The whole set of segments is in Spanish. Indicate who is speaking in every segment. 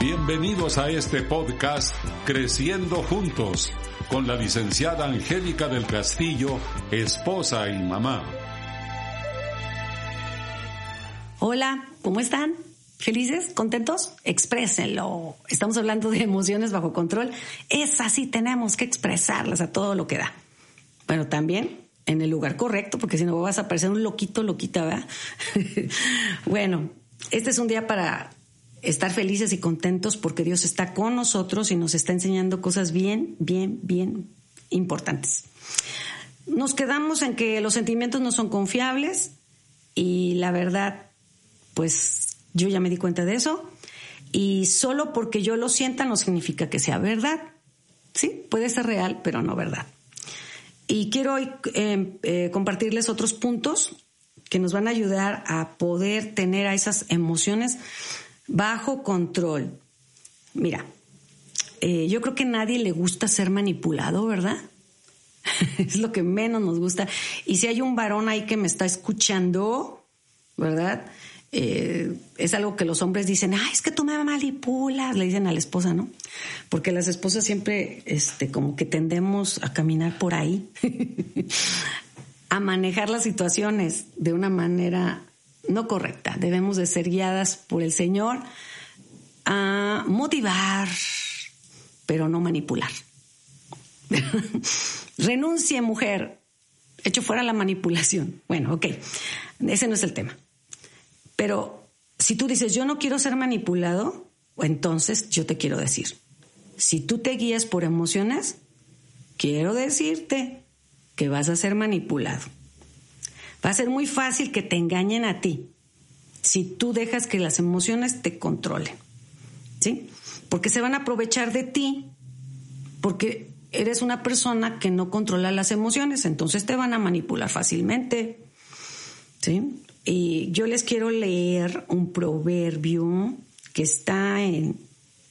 Speaker 1: Bienvenidos a este podcast Creciendo Juntos con la licenciada Angélica del Castillo, esposa y mamá.
Speaker 2: Hola, ¿cómo están? ¿Felices? ¿Contentos? Exprésenlo. Estamos hablando de emociones bajo control. Es así, tenemos que expresarlas a todo lo que da. Bueno, también en el lugar correcto, porque si no vas a parecer un loquito, loquita, ¿verdad? bueno, este es un día para estar felices y contentos porque Dios está con nosotros y nos está enseñando cosas bien, bien, bien importantes. Nos quedamos en que los sentimientos no son confiables y la verdad, pues yo ya me di cuenta de eso y solo porque yo lo sienta no significa que sea verdad. Sí, puede ser real, pero no verdad. Y quiero hoy eh, eh, compartirles otros puntos que nos van a ayudar a poder tener a esas emociones bajo control. Mira, eh, yo creo que a nadie le gusta ser manipulado, ¿verdad? es lo que menos nos gusta. Y si hay un varón ahí que me está escuchando, ¿verdad? Eh, es algo que los hombres dicen, ah, es que tú me manipulas, le dicen a la esposa, ¿no? Porque las esposas siempre, este, como que tendemos a caminar por ahí, a manejar las situaciones de una manera no correcta. Debemos de ser guiadas por el Señor a motivar, pero no manipular. Renuncie, mujer. Hecho fuera la manipulación. Bueno, ok. Ese no es el tema. Pero si tú dices, yo no quiero ser manipulado, entonces yo te quiero decir, si tú te guías por emociones, quiero decirte que vas a ser manipulado. Va a ser muy fácil que te engañen a ti si tú dejas que las emociones te controlen. ¿Sí? Porque se van a aprovechar de ti porque eres una persona que no controla las emociones, entonces te van a manipular fácilmente. ¿Sí? Y yo les quiero leer un proverbio que está en,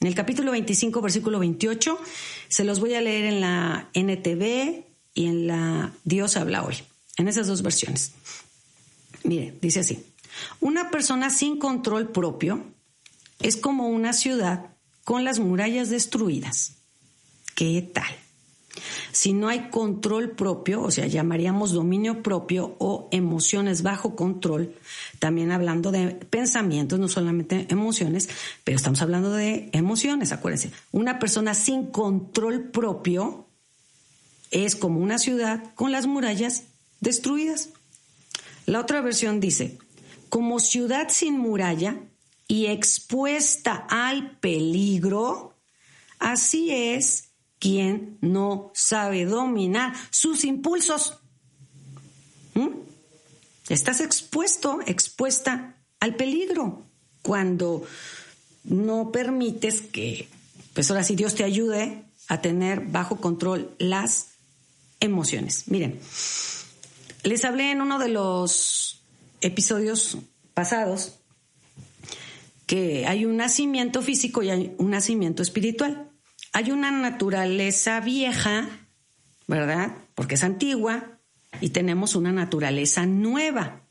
Speaker 2: en el capítulo 25, versículo 28. Se los voy a leer en la NTV y en la Dios habla hoy en esas dos versiones. Mire, dice así, una persona sin control propio es como una ciudad con las murallas destruidas. ¿Qué tal? Si no hay control propio, o sea, llamaríamos dominio propio o emociones bajo control, también hablando de pensamientos, no solamente emociones, pero estamos hablando de emociones, acuérdense. Una persona sin control propio es como una ciudad con las murallas destruidas. La otra versión dice, como ciudad sin muralla y expuesta al peligro, así es quien no sabe dominar sus impulsos. ¿Mm? Estás expuesto, expuesta al peligro cuando no permites que, pues ahora sí Dios te ayude a tener bajo control las emociones. Miren, les hablé en uno de los episodios pasados que hay un nacimiento físico y hay un nacimiento espiritual. Hay una naturaleza vieja, ¿verdad? Porque es antigua, y tenemos una naturaleza nueva.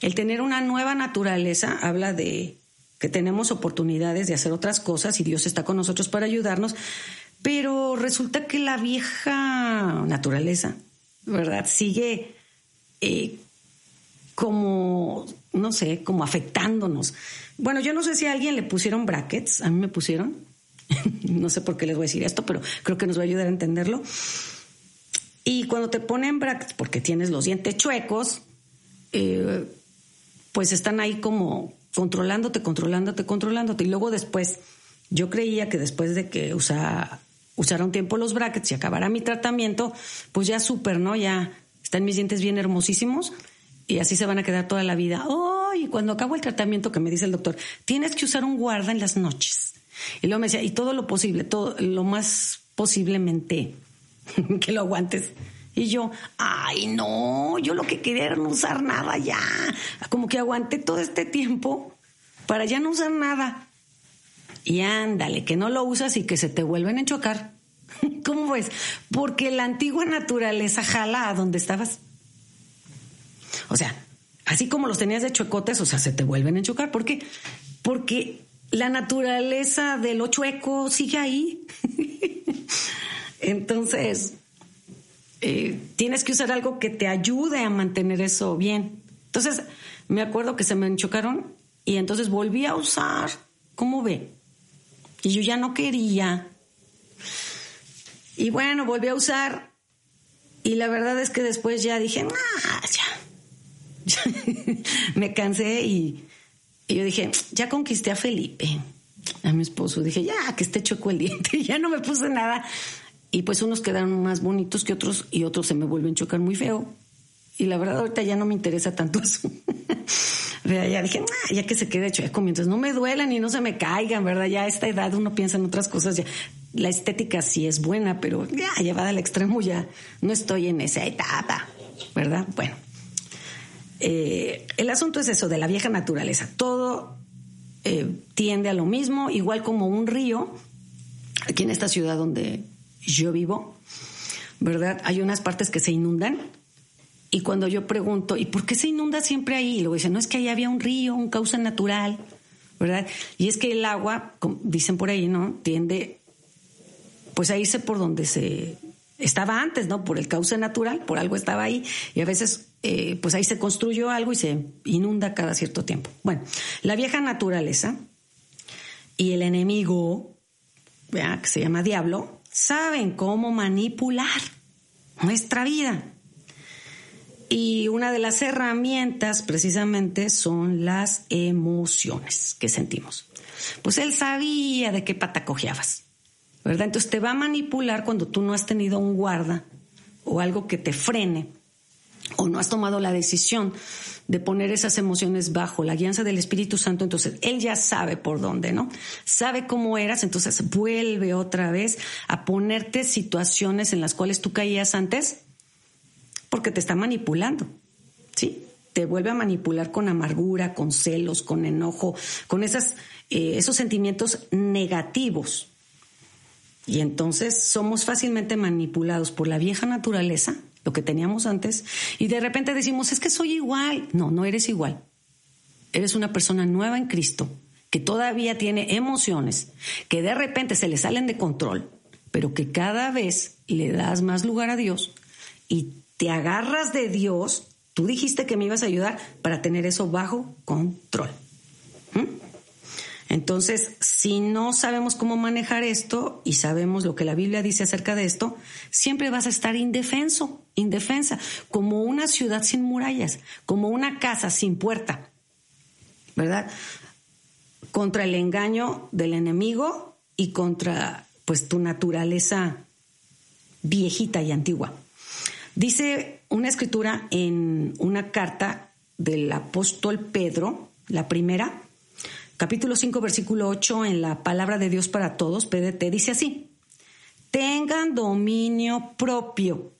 Speaker 2: El tener una nueva naturaleza habla de que tenemos oportunidades de hacer otras cosas y Dios está con nosotros para ayudarnos, pero resulta que la vieja naturaleza, ¿verdad? Sigue eh, como, no sé, como afectándonos. Bueno, yo no sé si a alguien le pusieron brackets, a mí me pusieron, no sé por qué les voy a decir esto, pero creo que nos va a ayudar a entenderlo. Y cuando te ponen brackets, porque tienes los dientes chuecos, eh, pues están ahí como controlándote, controlándote, controlándote. Y luego después, yo creía que después de que usa, usara un tiempo los brackets y acabara mi tratamiento, pues ya súper, ¿no? Ya están mis dientes bien hermosísimos y así se van a quedar toda la vida. Oh, y cuando acabo el tratamiento que me dice el doctor, tienes que usar un guarda en las noches. Y luego me decía, y todo lo posible, todo lo más posiblemente que lo aguantes. Y yo, ay, no, yo lo que quería era no usar nada ya. Como que aguanté todo este tiempo para ya no usar nada. Y ándale, que no lo usas y que se te vuelven a chocar. ¿Cómo ves? Porque la antigua naturaleza jala a donde estabas. O sea, así como los tenías de chuecotes, o sea, se te vuelven a chocar. ¿Por qué? Porque la naturaleza de lo chueco sigue ahí. Entonces, eh, tienes que usar algo que te ayude a mantener eso bien. Entonces, me acuerdo que se me chocaron y entonces volví a usar. ¿Cómo ve? Y yo ya no quería. Y bueno, volví a usar. Y la verdad es que después ya dije, nah, ya. me cansé y, y, yo dije, ya conquisté a Felipe, a mi esposo. Dije, ya, que esté choco el diente. Ya no me puse nada. Y pues unos quedaron más bonitos que otros y otros se me vuelven chocar muy feo. Y la verdad ahorita ya no me interesa tanto eso. ya dije, ya que se quede chueco, mientras no me duelan y no se me caigan, ¿verdad? Ya a esta edad uno piensa en otras cosas. Ya. La estética sí es buena, pero ya llevada al extremo ya no estoy en esa etapa, ¿verdad? Bueno, eh, el asunto es eso, de la vieja naturaleza. Todo eh, tiende a lo mismo, igual como un río, aquí en esta ciudad donde yo vivo, ¿verdad? Hay unas partes que se inundan y cuando yo pregunto, ¿y por qué se inunda siempre ahí? Y luego dicen, no, es que ahí había un río, un cauce natural, ¿verdad? Y es que el agua, dicen por ahí, ¿no? Tiende, pues a irse por donde se estaba antes, ¿no? Por el cauce natural, por algo estaba ahí. Y a veces, eh, pues ahí se construyó algo y se inunda cada cierto tiempo. Bueno, la vieja naturaleza y el enemigo, ¿verdad? que se llama diablo, saben cómo manipular nuestra vida. Y una de las herramientas precisamente son las emociones que sentimos. Pues él sabía de qué pata cojeabas, ¿verdad? Entonces te va a manipular cuando tú no has tenido un guarda o algo que te frene o no has tomado la decisión de poner esas emociones bajo la guianza del Espíritu Santo, entonces Él ya sabe por dónde, ¿no? Sabe cómo eras, entonces vuelve otra vez a ponerte situaciones en las cuales tú caías antes porque te está manipulando, ¿sí? Te vuelve a manipular con amargura, con celos, con enojo, con esas, eh, esos sentimientos negativos. Y entonces somos fácilmente manipulados por la vieja naturaleza lo que teníamos antes, y de repente decimos, es que soy igual. No, no eres igual. Eres una persona nueva en Cristo, que todavía tiene emociones, que de repente se le salen de control, pero que cada vez le das más lugar a Dios y te agarras de Dios. Tú dijiste que me ibas a ayudar para tener eso bajo control. Entonces, si no sabemos cómo manejar esto y sabemos lo que la Biblia dice acerca de esto, siempre vas a estar indefenso, indefensa, como una ciudad sin murallas, como una casa sin puerta, ¿verdad? Contra el engaño del enemigo y contra pues tu naturaleza viejita y antigua. Dice una escritura en una carta del apóstol Pedro, la primera, capítulo 5, versículo 8, en la palabra de Dios para todos, PDT, dice así, tengan dominio propio.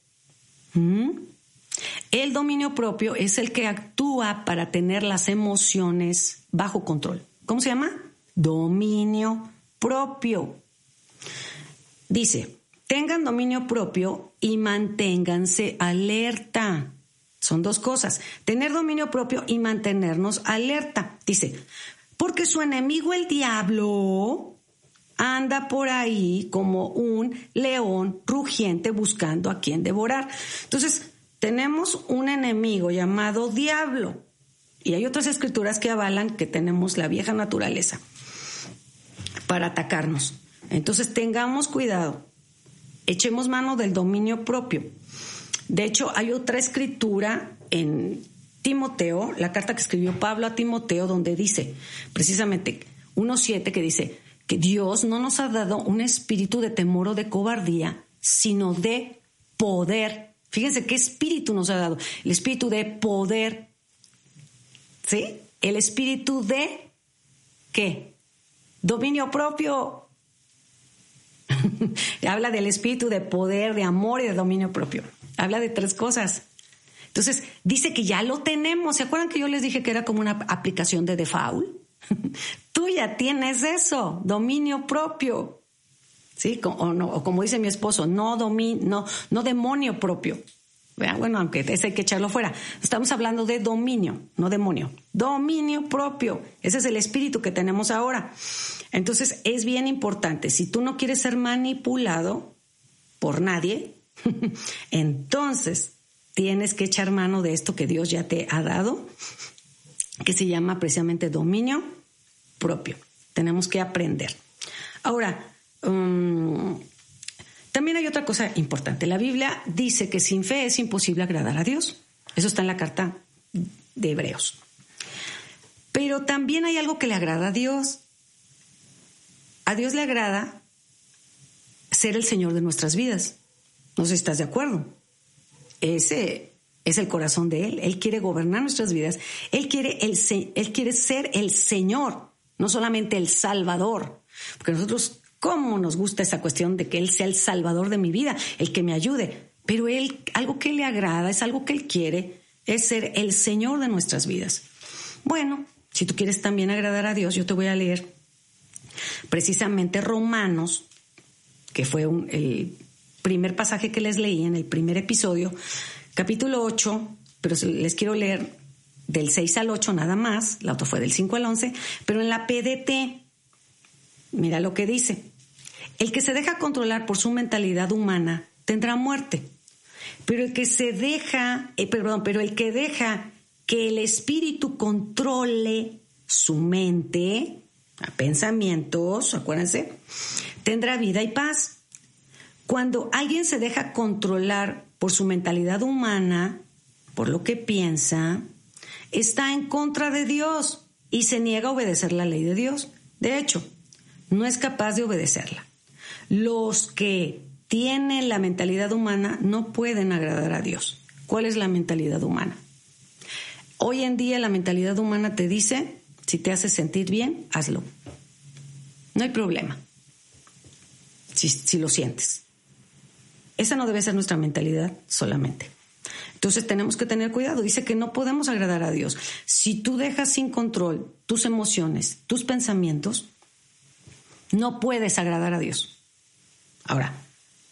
Speaker 2: El dominio propio es el que actúa para tener las emociones bajo control. ¿Cómo se llama? Dominio propio. Dice, tengan dominio propio y manténganse alerta. Son dos cosas, tener dominio propio y mantenernos alerta. Dice, porque su enemigo el diablo anda por ahí como un león rugiente buscando a quien devorar. Entonces, tenemos un enemigo llamado diablo. Y hay otras escrituras que avalan que tenemos la vieja naturaleza para atacarnos. Entonces, tengamos cuidado. Echemos mano del dominio propio. De hecho, hay otra escritura en Timoteo, la carta que escribió Pablo a Timoteo, donde dice precisamente 1.7 que dice que Dios no nos ha dado un espíritu de temor o de cobardía, sino de poder. Fíjense qué espíritu nos ha dado. El espíritu de poder. ¿Sí? El espíritu de ¿qué? Dominio propio. Habla del espíritu de poder, de amor y de dominio propio. Habla de tres cosas. Entonces, dice que ya lo tenemos. ¿Se acuerdan que yo les dije que era como una aplicación de default? Tú ya tienes eso, dominio propio. ¿Sí? O, no, como dice mi esposo, no, no, no demonio propio. Bueno, aunque ese hay que echarlo fuera. Estamos hablando de dominio, no demonio. Dominio propio. Ese es el espíritu que tenemos ahora. Entonces, es bien importante. Si tú no quieres ser manipulado por nadie, entonces tienes que echar mano de esto que Dios ya te ha dado, que se llama precisamente dominio propio. Tenemos que aprender. Ahora, um, también hay otra cosa importante. La Biblia dice que sin fe es imposible agradar a Dios. Eso está en la carta de Hebreos. Pero también hay algo que le agrada a Dios. A Dios le agrada ser el Señor de nuestras vidas. No sé si estás de acuerdo. Ese es el corazón de Él. Él quiere gobernar nuestras vidas. Él quiere, el, él quiere ser el Señor, no solamente el Salvador. Porque nosotros cómo nos gusta esa cuestión de que Él sea el salvador de mi vida, el que me ayude. Pero Él, algo que le agrada, es algo que Él quiere, es ser el Señor de nuestras vidas. Bueno, si tú quieres también agradar a Dios, yo te voy a leer precisamente Romanos, que fue el primer pasaje que les leí en el primer episodio, capítulo 8, pero les quiero leer del 6 al 8 nada más, la otra fue del 5 al 11, pero en la PDT, mira lo que dice. El que se deja controlar por su mentalidad humana tendrá muerte. Pero el que se deja, eh, perdón, pero el que deja que el espíritu controle su mente, a pensamientos, acuérdense, tendrá vida y paz. Cuando alguien se deja controlar por su mentalidad humana, por lo que piensa, está en contra de Dios y se niega a obedecer la ley de Dios. De hecho, no es capaz de obedecerla. Los que tienen la mentalidad humana no pueden agradar a Dios. ¿Cuál es la mentalidad humana? Hoy en día la mentalidad humana te dice, si te hace sentir bien, hazlo. No hay problema. Si, si lo sientes. Esa no debe ser nuestra mentalidad solamente. Entonces tenemos que tener cuidado. Dice que no podemos agradar a Dios. Si tú dejas sin control tus emociones, tus pensamientos, no puedes agradar a Dios. Ahora,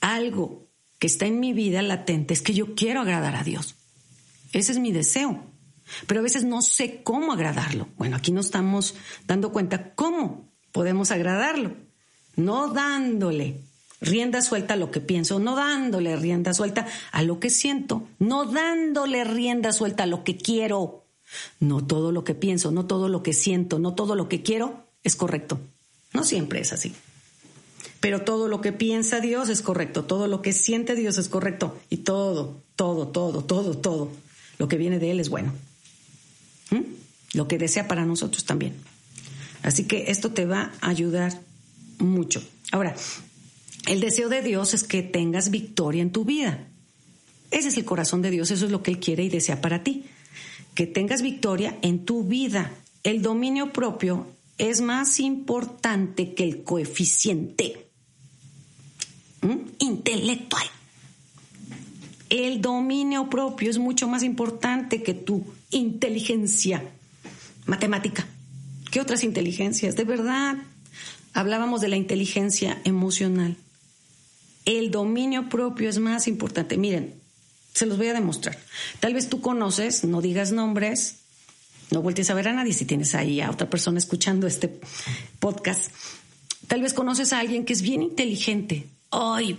Speaker 2: algo que está en mi vida latente es que yo quiero agradar a Dios. Ese es mi deseo. Pero a veces no sé cómo agradarlo. Bueno, aquí nos estamos dando cuenta cómo podemos agradarlo. No dándole rienda suelta a lo que pienso, no dándole rienda suelta a lo que siento, no dándole rienda suelta a lo que quiero. No todo lo que pienso, no todo lo que siento, no todo lo que quiero es correcto. No siempre es así. Pero todo lo que piensa Dios es correcto, todo lo que siente Dios es correcto y todo, todo, todo, todo, todo, lo que viene de Él es bueno. ¿Mm? Lo que desea para nosotros también. Así que esto te va a ayudar mucho. Ahora, el deseo de Dios es que tengas victoria en tu vida. Ese es el corazón de Dios, eso es lo que Él quiere y desea para ti. Que tengas victoria en tu vida. El dominio propio es más importante que el coeficiente intelectual. El dominio propio es mucho más importante que tu inteligencia matemática. ¿Qué otras inteligencias? De verdad, hablábamos de la inteligencia emocional. El dominio propio es más importante. Miren, se los voy a demostrar. Tal vez tú conoces, no digas nombres, no vueltes a ver a nadie si tienes ahí a otra persona escuchando este podcast. Tal vez conoces a alguien que es bien inteligente, ay,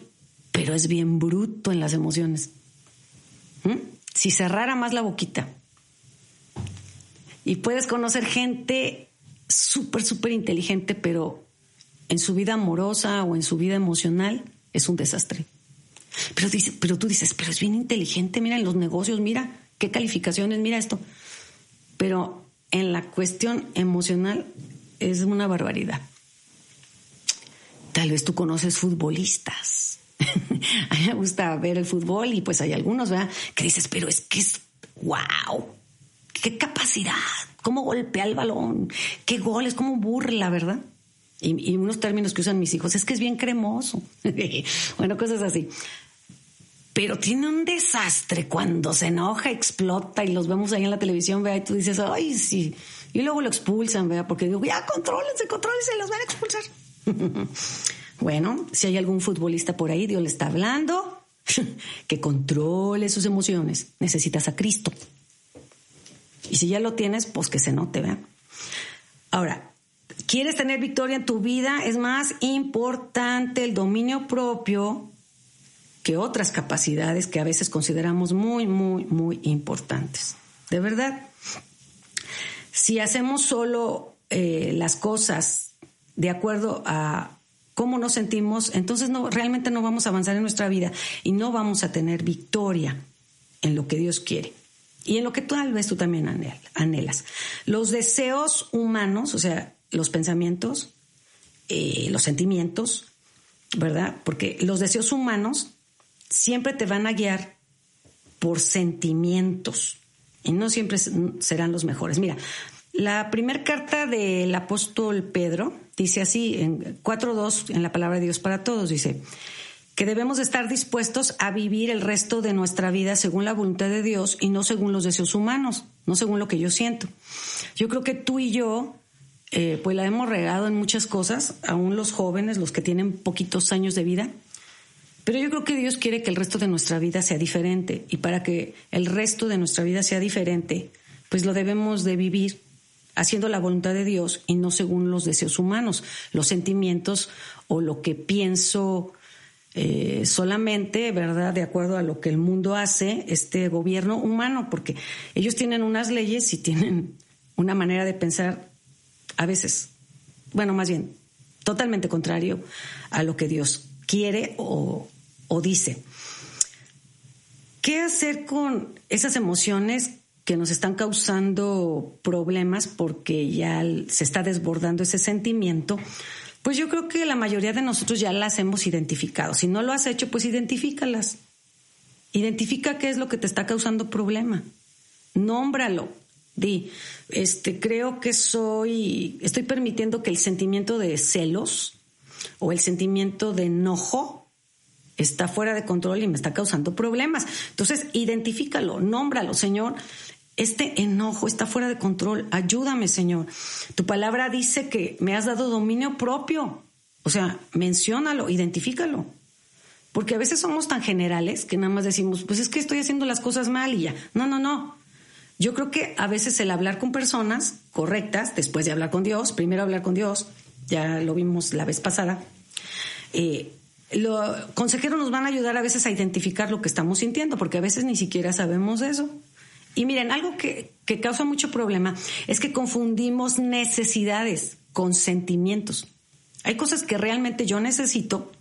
Speaker 2: pero es bien bruto en las emociones. ¿Mm? Si cerrara más la boquita. Y puedes conocer gente súper, súper inteligente, pero en su vida amorosa o en su vida emocional es un desastre. Pero, dice, pero tú dices, pero es bien inteligente, mira en los negocios, mira qué calificaciones, mira esto. Pero en la cuestión emocional es una barbaridad. Tal vez tú conoces futbolistas. a mí me gusta ver el fútbol y pues hay algunos, ¿verdad? Que dices, pero es que es, wow, qué capacidad, cómo golpea el balón, qué goles, cómo burla, ¿verdad? Y, unos términos que usan mis hijos, es que es bien cremoso. bueno, cosas así. Pero tiene un desastre cuando se enoja, explota y los vemos ahí en la televisión, vea, y tú dices, ay, sí. Y luego lo expulsan, vea, porque digo, ya, contrólense, contrólense, los van a expulsar. bueno, si hay algún futbolista por ahí, Dios le está hablando, que controle sus emociones. Necesitas a Cristo. Y si ya lo tienes, pues que se note, ¿verdad? Ahora, ¿quieres tener victoria en tu vida? Es más importante el dominio propio que otras capacidades que a veces consideramos muy, muy, muy importantes. De verdad, si hacemos solo eh, las cosas de acuerdo a cómo nos sentimos, entonces no, realmente no vamos a avanzar en nuestra vida y no vamos a tener victoria en lo que Dios quiere y en lo que tal vez tú también anhelas. Los deseos humanos, o sea, los pensamientos, eh, los sentimientos, ¿verdad? Porque los deseos humanos siempre te van a guiar por sentimientos y no siempre serán los mejores. Mira, la primera carta del apóstol Pedro dice así, en 4.2, en la palabra de Dios para todos, dice que debemos estar dispuestos a vivir el resto de nuestra vida según la voluntad de Dios y no según los deseos humanos, no según lo que yo siento. Yo creo que tú y yo, eh, pues la hemos regado en muchas cosas, aún los jóvenes, los que tienen poquitos años de vida, pero yo creo que Dios quiere que el resto de nuestra vida sea diferente y para que el resto de nuestra vida sea diferente, pues lo debemos de vivir haciendo la voluntad de Dios y no según los deseos humanos, los sentimientos o lo que pienso eh, solamente, ¿verdad? De acuerdo a lo que el mundo hace, este gobierno humano, porque ellos tienen unas leyes y tienen una manera de pensar a veces, bueno, más bien, totalmente contrario a lo que Dios quiere o, o dice. ¿Qué hacer con esas emociones que nos están causando problemas porque ya se está desbordando ese sentimiento, pues yo creo que la mayoría de nosotros ya las hemos identificado. Si no lo has hecho, pues identifícalas. Identifica qué es lo que te está causando problema. Nómbralo. Di, este, creo que soy, estoy permitiendo que el sentimiento de celos o el sentimiento de enojo está fuera de control y me está causando problemas. Entonces, identifícalo, nómbralo, Señor. Este enojo está fuera de control. Ayúdame, Señor. Tu palabra dice que me has dado dominio propio. O sea, menciónalo, identifícalo. Porque a veces somos tan generales que nada más decimos, pues es que estoy haciendo las cosas mal y ya. No, no, no. Yo creo que a veces el hablar con personas correctas, después de hablar con Dios, primero hablar con Dios, ya lo vimos la vez pasada, eh, los consejeros nos van a ayudar a veces a identificar lo que estamos sintiendo, porque a veces ni siquiera sabemos eso. Y miren, algo que, causa mucho problema es que confundimos necesidades con sentimientos. Hay cosas que realmente yo necesito,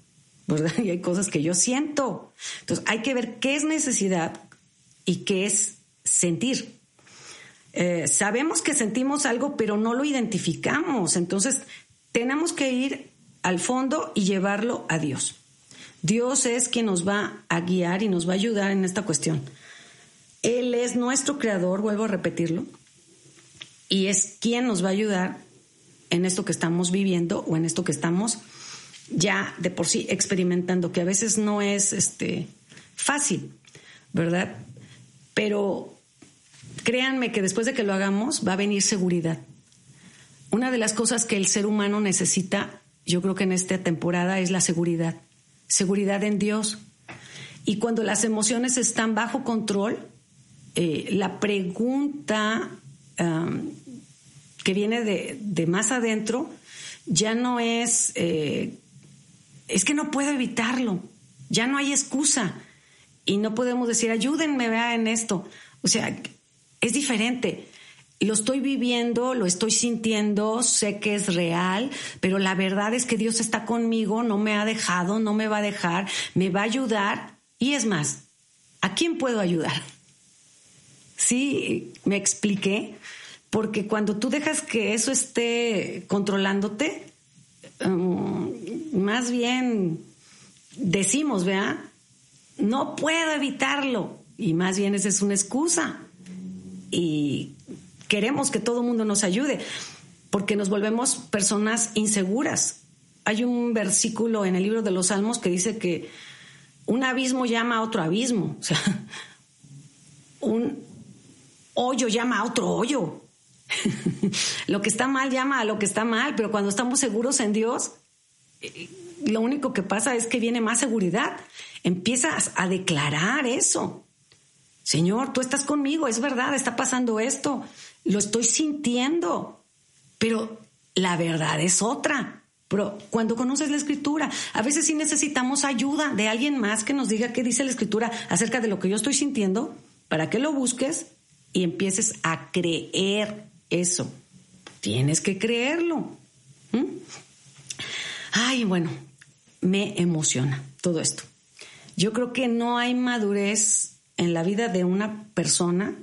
Speaker 2: ¿verdad? Y hay cosas que yo siento. Entonces, hay que ver qué es necesidad y qué es sentir. Eh, sabemos que sentimos algo, pero no lo identificamos. Entonces, tenemos que ir al fondo y llevarlo a Dios. Dios es quien nos va a guiar y nos va a ayudar en esta cuestión. Él es nuestro creador, vuelvo a repetirlo, y es quien nos va a ayudar en esto que estamos viviendo o en esto que estamos ya de por sí experimentando, que a veces no es este, fácil, ¿verdad? Pero créanme que después de que lo hagamos va a venir seguridad. Una de las cosas que el ser humano necesita, yo creo que en esta temporada, es la seguridad. Seguridad en Dios. Y cuando las emociones están bajo control, eh, la pregunta que viene de, más adentro ya no es, eh, es que no puedo evitarlo, ya no hay excusa y no podemos decir, ayúdenme vea, en esto. O sea, es diferente. Lo estoy viviendo, lo estoy sintiendo, sé que es real, pero la verdad es que Dios está conmigo, no me ha dejado, no me va a dejar, me va a ayudar. Y es más, ¿a quién puedo ayudar? Sí, me expliqué, porque cuando tú dejas que eso esté controlándote, mm, más bien decimos, vea, no puedo evitarlo. Y más bien esa es una excusa. Y queremos que todo mundo nos ayude, porque nos volvemos personas inseguras. Hay un versículo en el libro de los Salmos que dice que un abismo llama a otro abismo. O sea, un hoyo llama a otro hoyo. lo que está mal llama a lo que está mal, pero cuando estamos seguros en Dios, eh, lo único que pasa es que viene más seguridad. Empiezas a declarar eso. Señor, tú estás conmigo, es verdad, está pasando esto, lo estoy sintiendo, pero la verdad es otra. Pero cuando conoces la escritura, a veces sí necesitamos ayuda de alguien más que nos diga qué dice la escritura acerca de lo que yo estoy sintiendo, para que lo busques y empieces a creer eso. Tienes que creerlo. Ay, bueno, me emociona todo esto. Yo creo que no hay madurez en la vida de una persona,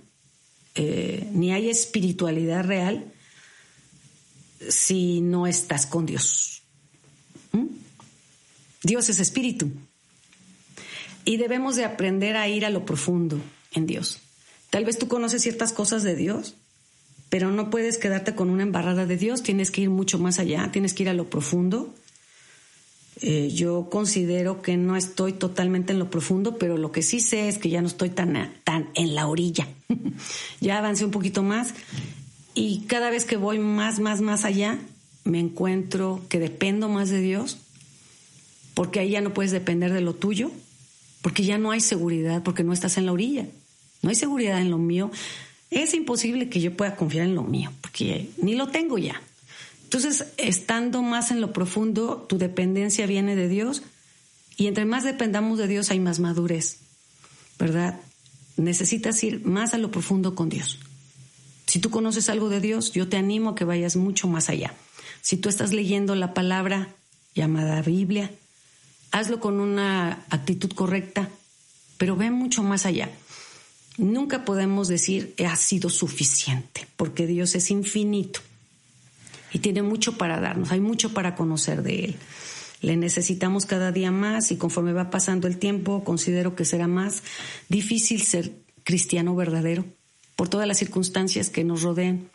Speaker 2: eh, ni hay espiritualidad real si no estás con Dios. ¿Mm? Dios es espíritu. Y debemos de aprender a ir a lo profundo en Dios. Tal vez tú conoces ciertas cosas de Dios, pero no puedes quedarte con una embarrada de Dios, tienes que ir mucho más allá, tienes que ir a lo profundo. Eh, yo considero que no estoy totalmente en lo profundo, pero lo que sí sé es que ya no estoy tan, tan en la orilla. ya avancé un poquito más y cada vez que voy más, más, más allá, me encuentro que dependo más de Dios, porque ahí ya no puedes depender de lo tuyo, porque ya no hay seguridad, porque no estás en la orilla. No hay seguridad en lo mío es imposible que yo pueda confiar en lo mío, porque ni lo tengo ya. Entonces, estando más en lo profundo, tu dependencia viene de Dios y entre más dependamos de Dios hay más madurez, ¿verdad? Necesitas ir más a lo profundo con Dios. Si tú conoces algo de Dios, yo te animo a que vayas mucho más allá. Si tú estás leyendo la palabra llamada Biblia, hazlo con una actitud correcta, pero ve mucho más allá. Nunca podemos decir ha sido suficiente, porque Dios es infinito y tiene mucho para darnos, hay mucho para conocer de Él. Le necesitamos cada día más y conforme va pasando el tiempo considero que será más difícil ser cristiano verdadero por todas las circunstancias que nos rodean.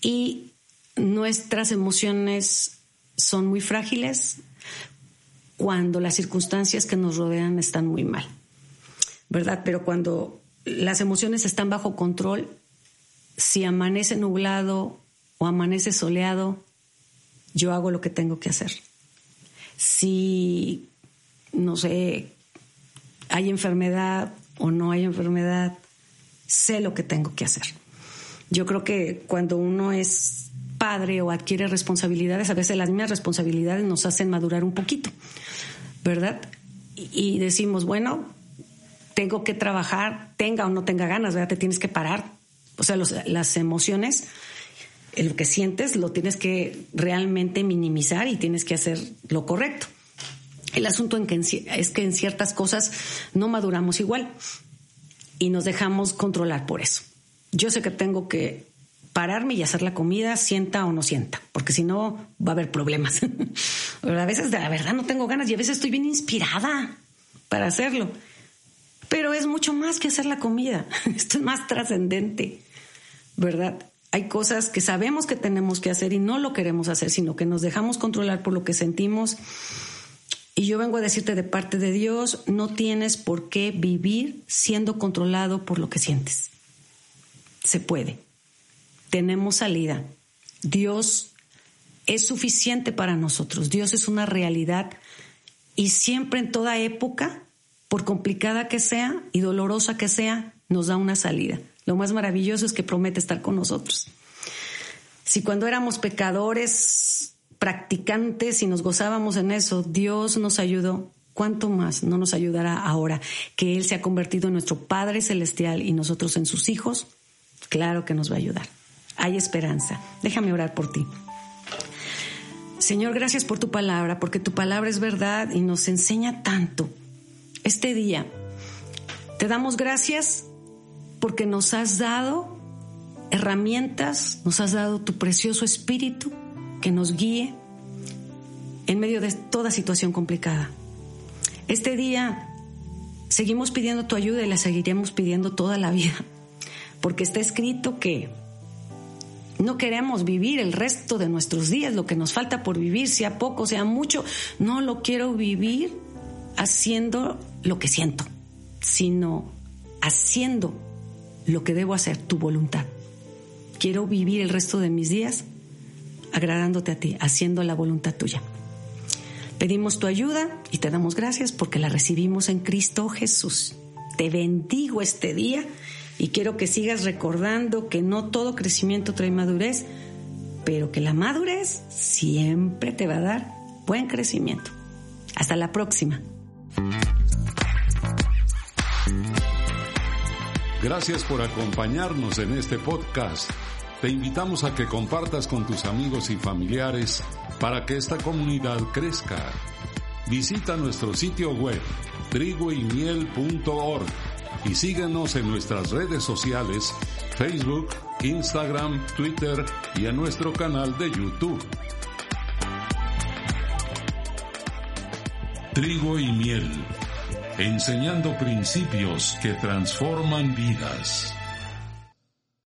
Speaker 2: Y nuestras emociones son muy frágiles cuando las circunstancias que nos rodean están muy mal, ¿verdad? Pero cuando las emociones están bajo control. Si amanece nublado o amanece soleado, yo hago lo que tengo que hacer. Si, no sé, hay enfermedad o no hay enfermedad, sé lo que tengo que hacer. Yo creo que cuando uno es padre o adquiere responsabilidades, a veces las mismas responsabilidades nos hacen madurar un poquito, ¿verdad? Y decimos, bueno, tengo que trabajar, tenga o no tenga ganas, ¿verdad? Te tienes que parar. O sea, las emociones, lo que sientes, lo tienes que realmente minimizar y tienes que hacer lo correcto. El asunto en que es que en ciertas cosas no maduramos igual y nos dejamos controlar por eso. Yo sé que tengo que pararme y hacer la comida, sienta o no sienta, porque si no va a haber problemas. A veces de la verdad no tengo ganas y a veces estoy bien inspirada para hacerlo. Pero es mucho más que hacer la comida. Esto es más trascendente, ¿verdad? Hay cosas que sabemos que tenemos que hacer y no lo queremos hacer, sino que nos dejamos controlar por lo que sentimos. Y yo vengo a decirte de parte de Dios, no tienes por qué vivir siendo controlado por lo que sientes. Se puede. Tenemos salida. Dios es suficiente para nosotros. Dios es una realidad y siempre en toda época por complicada que sea y dolorosa que sea, nos da una salida. Lo más maravilloso es que promete estar con nosotros. Si cuando éramos pecadores, practicantes y nos gozábamos en eso, Dios nos ayudó, ¿cuánto más no nos ayudará ahora que Él se ha convertido en nuestro Padre Celestial y nosotros en sus hijos? Claro que nos va a ayudar. Hay esperanza. Déjame orar por ti. Señor, gracias por tu palabra, porque tu palabra es verdad y nos enseña tanto este día. Te damos gracias porque nos has dado herramientas, nos has dado tu precioso espíritu que nos guíe en medio de toda situación complicada. Este día seguimos pidiendo tu ayuda y la seguiremos pidiendo toda la vida, porque está escrito que no queremos vivir el resto de nuestros días, lo que nos falta por vivir, sea poco, sea mucho, no lo quiero vivir haciendo lo que siento, sino haciendo lo que debo hacer, tu voluntad. Quiero vivir el resto de mis días agradándote a ti, haciendo la voluntad tuya. Pedimos tu ayuda y te damos gracias porque la recibimos en Cristo Jesús. Te bendigo este día y quiero que sigas recordando que no todo crecimiento trae madurez, pero que la madurez siempre te va a dar buen crecimiento. Hasta la próxima.
Speaker 1: Gracias por acompañarnos en este podcast. Te invitamos a que compartas con tus amigos y familiares para que esta comunidad crezca. Visita nuestro sitio web trigoymiel.org y síguenos en nuestras redes sociales Facebook, Instagram, Twitter y en nuestro canal de YouTube. Trigo y miel, enseñando principios que transforman vidas.